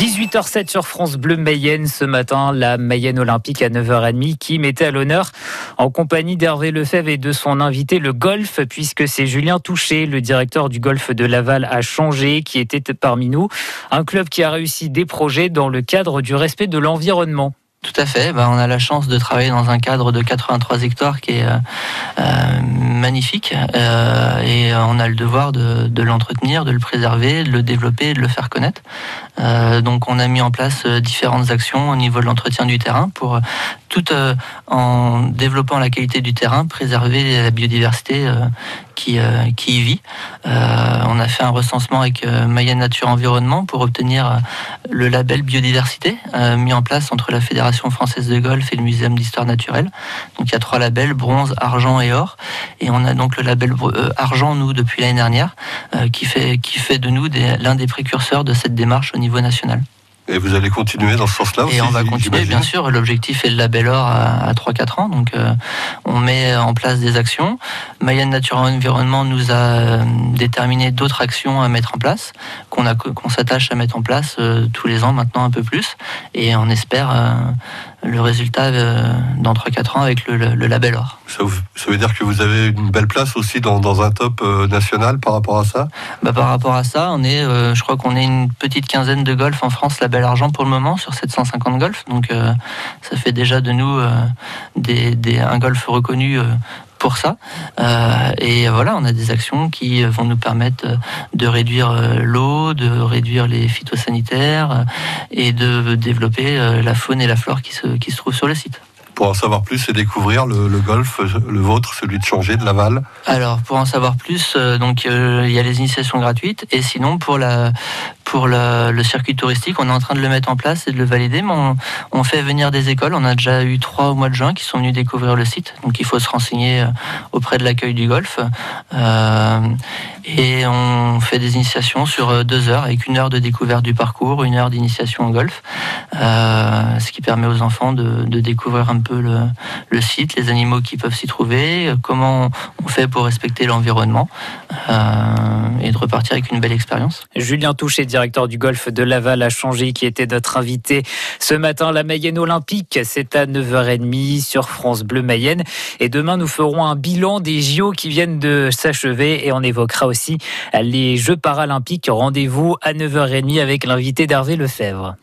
18h07 sur France Bleu Mayenne ce matin, la Mayenne Olympique à 9h30 qui mettait à l'honneur en compagnie d'Hervé Lefebvre et de son invité le golf puisque c'est Julien Touché, le directeur du golf de Laval à changé qui était parmi nous. Un club qui a réussi des projets dans le cadre du respect de l'environnement. Tout à fait. Ben, on a la chance de travailler dans un cadre de 83 hectares qui est euh, euh, magnifique euh, et on a le devoir de, de l'entretenir, de le préserver, de le développer, de le faire connaître. donc on a mis en place différentes actions au niveau de l'entretien du terrain pour tout en développant la qualité du terrain, préserver la biodiversité qui, qui y vit. on a fait un recensement avec Mayenne Nature Environnement pour obtenir le label biodiversité mis en place entre la Fédération française de golf et le Muséum d'histoire naturelle. Donc il y a trois labels, bronze, argent et or. Et on a donc le label euh, argent, nous, depuis l'année dernière, euh, qui, fait, qui fait de nous l'un des précurseurs de cette démarche au niveau national. Et vous allez continuer dans ce sens-là Et on va continuer, bien sûr. L'objectif est le label or à, 3-4 ans. Donc, euh, on met en place des actions. Mayenne Nature Environnement nous a déterminé d'autres actions à mettre en place, qu'on qu'on s'attache à mettre en place tous les ans maintenant un peu plus. Et on espère le résultat euh, dans 3-4 ans avec le, label or. Ça, veut dire que vous avez une belle place aussi dans, un top euh, national par rapport à ça? Bah, Par rapport à ça, on est, euh, je crois qu'on est une petite quinzaine de golf en France label argent pour le moment sur 750 golf. Donc ça fait déjà de nous des, un golf reconnu pour ça. Euh, et voilà, on a des actions qui vont nous permettre de réduire euh, l'eau, de réduire les phytosanitaires euh, et de développer la faune et la flore qui se, qui se trouvent sur le site pour en savoir plus et découvrir le, golf, le vôtre, celui de Changer, de Laval Alors, pour en savoir plus, donc il y a les initiations gratuites. Et sinon, pour la, pour le, circuit touristique. On est en train de le mettre en place et de le valider, mais on, fait venir des écoles. On a déjà eu trois au mois de juin qui sont venus découvrir le site. Donc il faut se renseigner euh, auprès de l'accueil du golf. Euh, et on fait des initiations sur euh, deux heures, avec une heure de découverte du parcours, une heure d'initiation au golf, ce qui permet aux enfants de, découvrir un peu le, le, site, les animaux qui peuvent s'y trouver, comment on fait pour respecter l'environnement et de repartir avec une belle expérience. Julien Touché, directeur du golf de Laval, a changé, qui était notre invité ce matin. La Mayenne Olympique, c'est à 9h30 sur France Bleu Mayenne. Et demain, nous ferons un bilan des JO qui viennent de s'achever et on évoquera aussi les Jeux paralympiques. Rendez-vous à 9h30 avec l'invité d'Hervé Lefebvre.